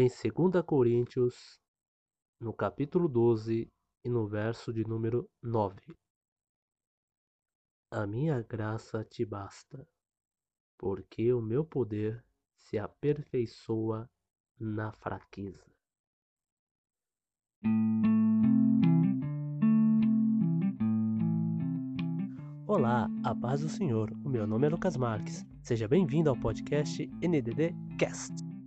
em 2 Coríntios, no capítulo 12 e no verso de número 9. A minha graça te basta, porque o meu poder se aperfeiçoa na fraqueza. Olá, a paz do Senhor. O meu nome é Lucas Marques. Seja bem-vindo ao podcast NDD Cast.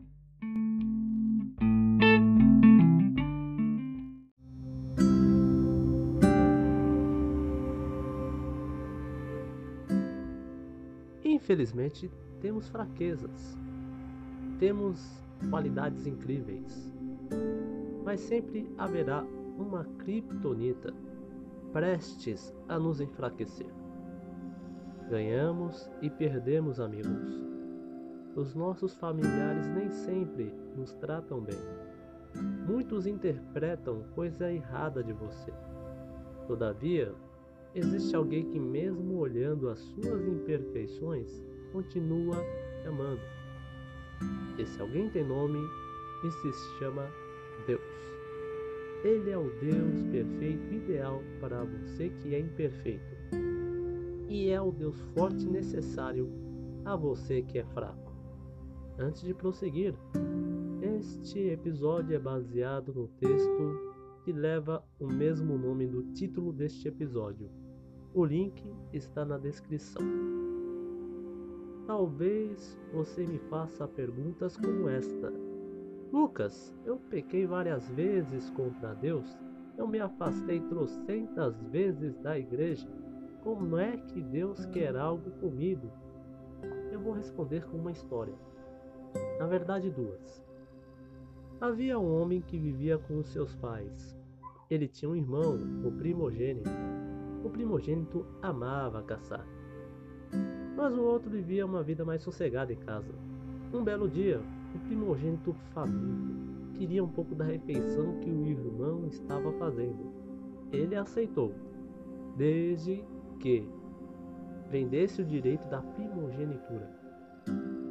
Infelizmente, temos fraquezas, temos qualidades incríveis, mas sempre haverá uma criptonita prestes a nos enfraquecer. Ganhamos e perdemos amigos. Os nossos familiares nem sempre nos tratam bem. Muitos interpretam coisa errada de você. Todavia, existe alguém que, mesmo olhando as suas imperfeições, continua te amando. Esse alguém tem nome e se chama Deus. Ele é o Deus perfeito ideal para você que é imperfeito e é o Deus forte necessário a você que é fraco. Antes de prosseguir, este episódio é baseado no texto que leva o mesmo nome do título deste episódio. O link está na descrição. Talvez você me faça perguntas como esta: Lucas, eu pequei várias vezes contra Deus, eu me afastei trocentas vezes da igreja como é que Deus quer algo comigo? Eu vou responder com uma história. Na verdade, duas. Havia um homem que vivia com os seus pais. Ele tinha um irmão, o primogênito. O primogênito amava caçar. Mas o outro vivia uma vida mais sossegada em casa. Um belo dia, o primogênito faminto queria um pouco da refeição que o irmão estava fazendo. Ele aceitou, desde que vendesse o direito da primogenitura.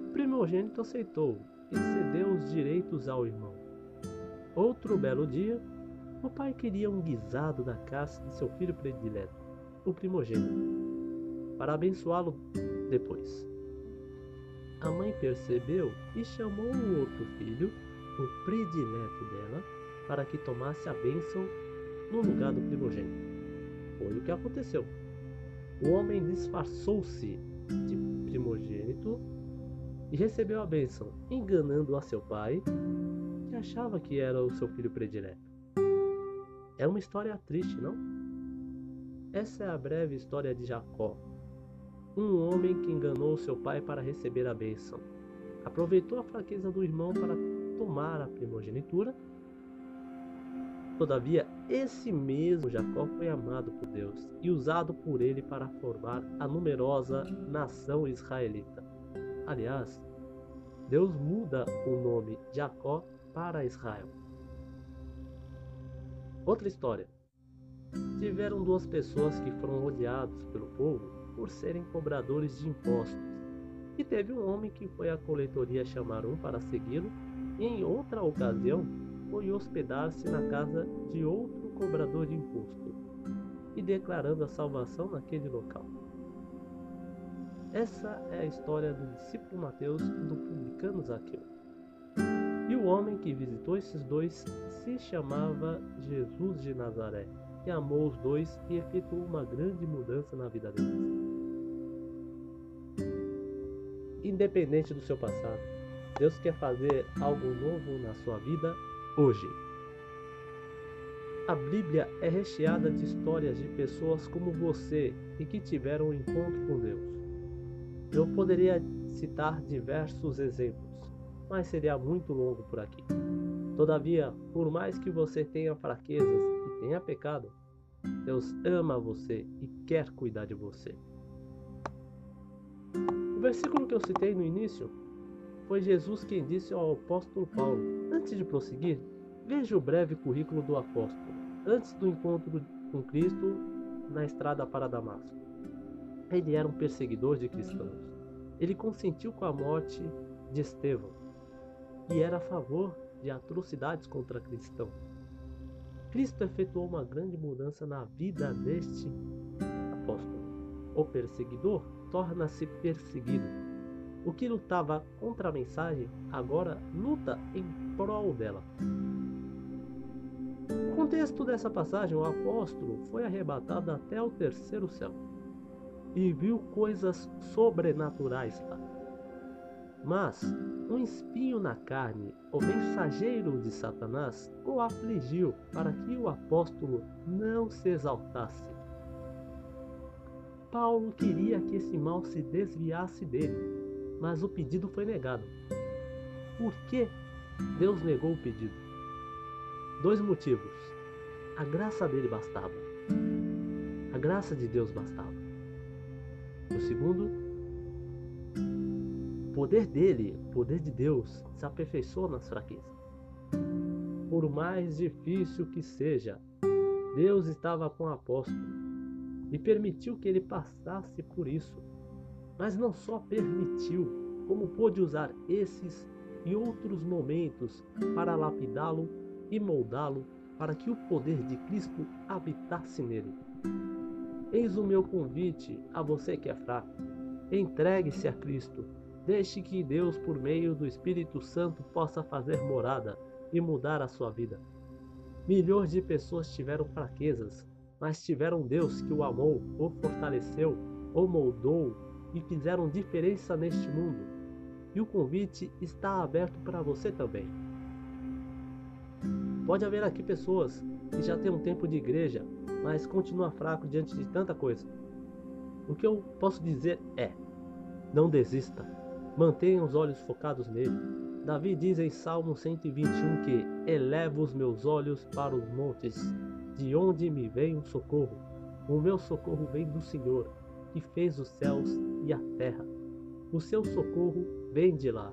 O primogênito aceitou e cedeu os direitos ao irmão. Outro belo dia, o pai queria um guisado da caça de seu filho predileto, o primogênito, para abençoá-lo depois. A mãe percebeu e chamou o outro filho, o predileto dela, para que tomasse a bênção no lugar do primogênito. Foi o que aconteceu. O homem disfarçou-se de primogênito e recebeu a bênção, enganando a seu pai, que achava que era o seu filho predileto. É uma história triste, não? Essa é a breve história de Jacó, um homem que enganou seu pai para receber a bênção. Aproveitou a fraqueza do irmão para tomar a primogenitura Todavia, esse mesmo Jacó foi amado por Deus e usado por ele para formar a numerosa nação israelita. Aliás, Deus muda o nome Jacó para Israel. Outra história. Tiveram duas pessoas que foram odiados pelo povo por serem cobradores de impostos. E teve um homem que foi à coletoria chamar um para segui-lo, e em outra ocasião foi hospedar-se na casa de outro cobrador de imposto e declarando a salvação naquele local. Essa é a história do discípulo Mateus e do publicano Zaqueu. E o homem que visitou esses dois se chamava Jesus de Nazaré, que amou os dois e efetuou uma grande mudança na vida deles. Independente do seu passado, Deus quer fazer algo novo na sua vida hoje. A Bíblia é recheada de histórias de pessoas como você e que tiveram um encontro com Deus. Eu poderia citar diversos exemplos, mas seria muito longo por aqui. Todavia, por mais que você tenha fraquezas e tenha pecado, Deus ama você e quer cuidar de você. O versículo que eu citei no início foi Jesus quem disse ao apóstolo Paulo: Antes de prosseguir, veja o breve currículo do apóstolo, antes do encontro com Cristo na estrada para Damasco. Ele era um perseguidor de cristãos. Ele consentiu com a morte de Estevão e era a favor de atrocidades contra cristãos. Cristo efetuou uma grande mudança na vida deste apóstolo. O perseguidor torna-se perseguido. O que lutava contra a mensagem agora luta em prol dela. No contexto dessa passagem, o apóstolo foi arrebatado até o terceiro céu e viu coisas sobrenaturais lá. Mas um espinho na carne, o mensageiro de Satanás, o afligiu para que o apóstolo não se exaltasse. Paulo queria que esse mal se desviasse dele, mas o pedido foi negado. Por que Deus negou o pedido? Dois motivos. A graça dele bastava. A graça de Deus bastava. O segundo, poder dele, o poder de Deus, se aperfeiçoa nas fraquezas. Por mais difícil que seja, Deus estava com o apóstolo e permitiu que ele passasse por isso. Mas não só permitiu, como pôde usar esses e outros momentos para lapidá-lo e moldá-lo para que o poder de Cristo habitasse nele. Eis o meu convite a você que é fraco. Entregue-se a Cristo. Deixe que Deus, por meio do Espírito Santo, possa fazer morada e mudar a sua vida. Milhões de pessoas tiveram fraquezas, mas tiveram Deus que o amou, o fortaleceu, o moldou e fizeram diferença neste mundo. E o convite está aberto para você também. Pode haver aqui pessoas que já têm um tempo de igreja, mas continua fraco diante de tanta coisa. O que eu posso dizer é: não desista, mantenha os olhos focados nele. Davi diz em Salmo 121 que elevo os meus olhos para os montes, de onde me vem o socorro. O meu socorro vem do Senhor, que fez os céus e a terra. O seu socorro vem de lá.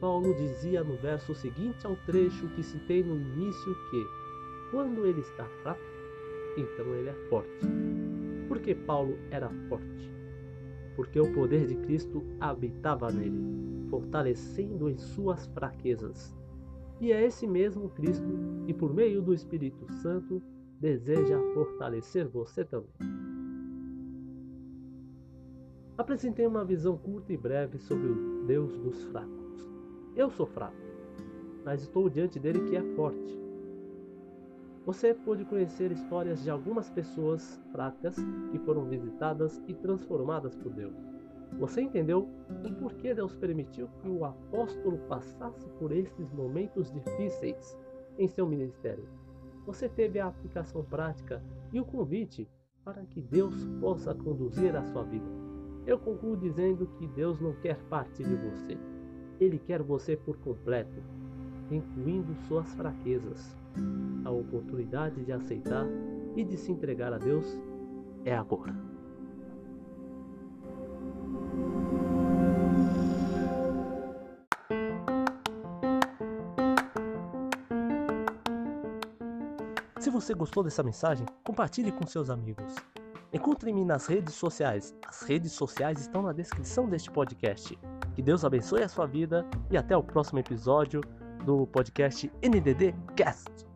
Paulo dizia no verso seguinte ao trecho que citei no início que, quando ele está fraco, então ele é forte. Por que Paulo era forte? Porque o poder de Cristo habitava nele, fortalecendo em suas fraquezas. E é esse mesmo Cristo que, por meio do Espírito Santo, deseja fortalecer você também. Apresentei uma visão curta e breve sobre o Deus dos fracos. Eu sou fraco, mas estou diante dele que é forte. Você pôde conhecer histórias de algumas pessoas fracas que foram visitadas e transformadas por Deus. Você entendeu o porquê Deus permitiu que o apóstolo passasse por esses momentos difíceis em seu ministério. Você teve a aplicação prática e o convite para que Deus possa conduzir a sua vida. Eu concluo dizendo que Deus não quer parte de você. Ele quer você por completo, incluindo suas fraquezas. A oportunidade de aceitar e de se entregar a Deus é agora. Se você gostou dessa mensagem, compartilhe com seus amigos. Encontre-me nas redes sociais. As redes sociais estão na descrição deste podcast. Que Deus abençoe a sua vida e até o próximo episódio do podcast NDD Cast.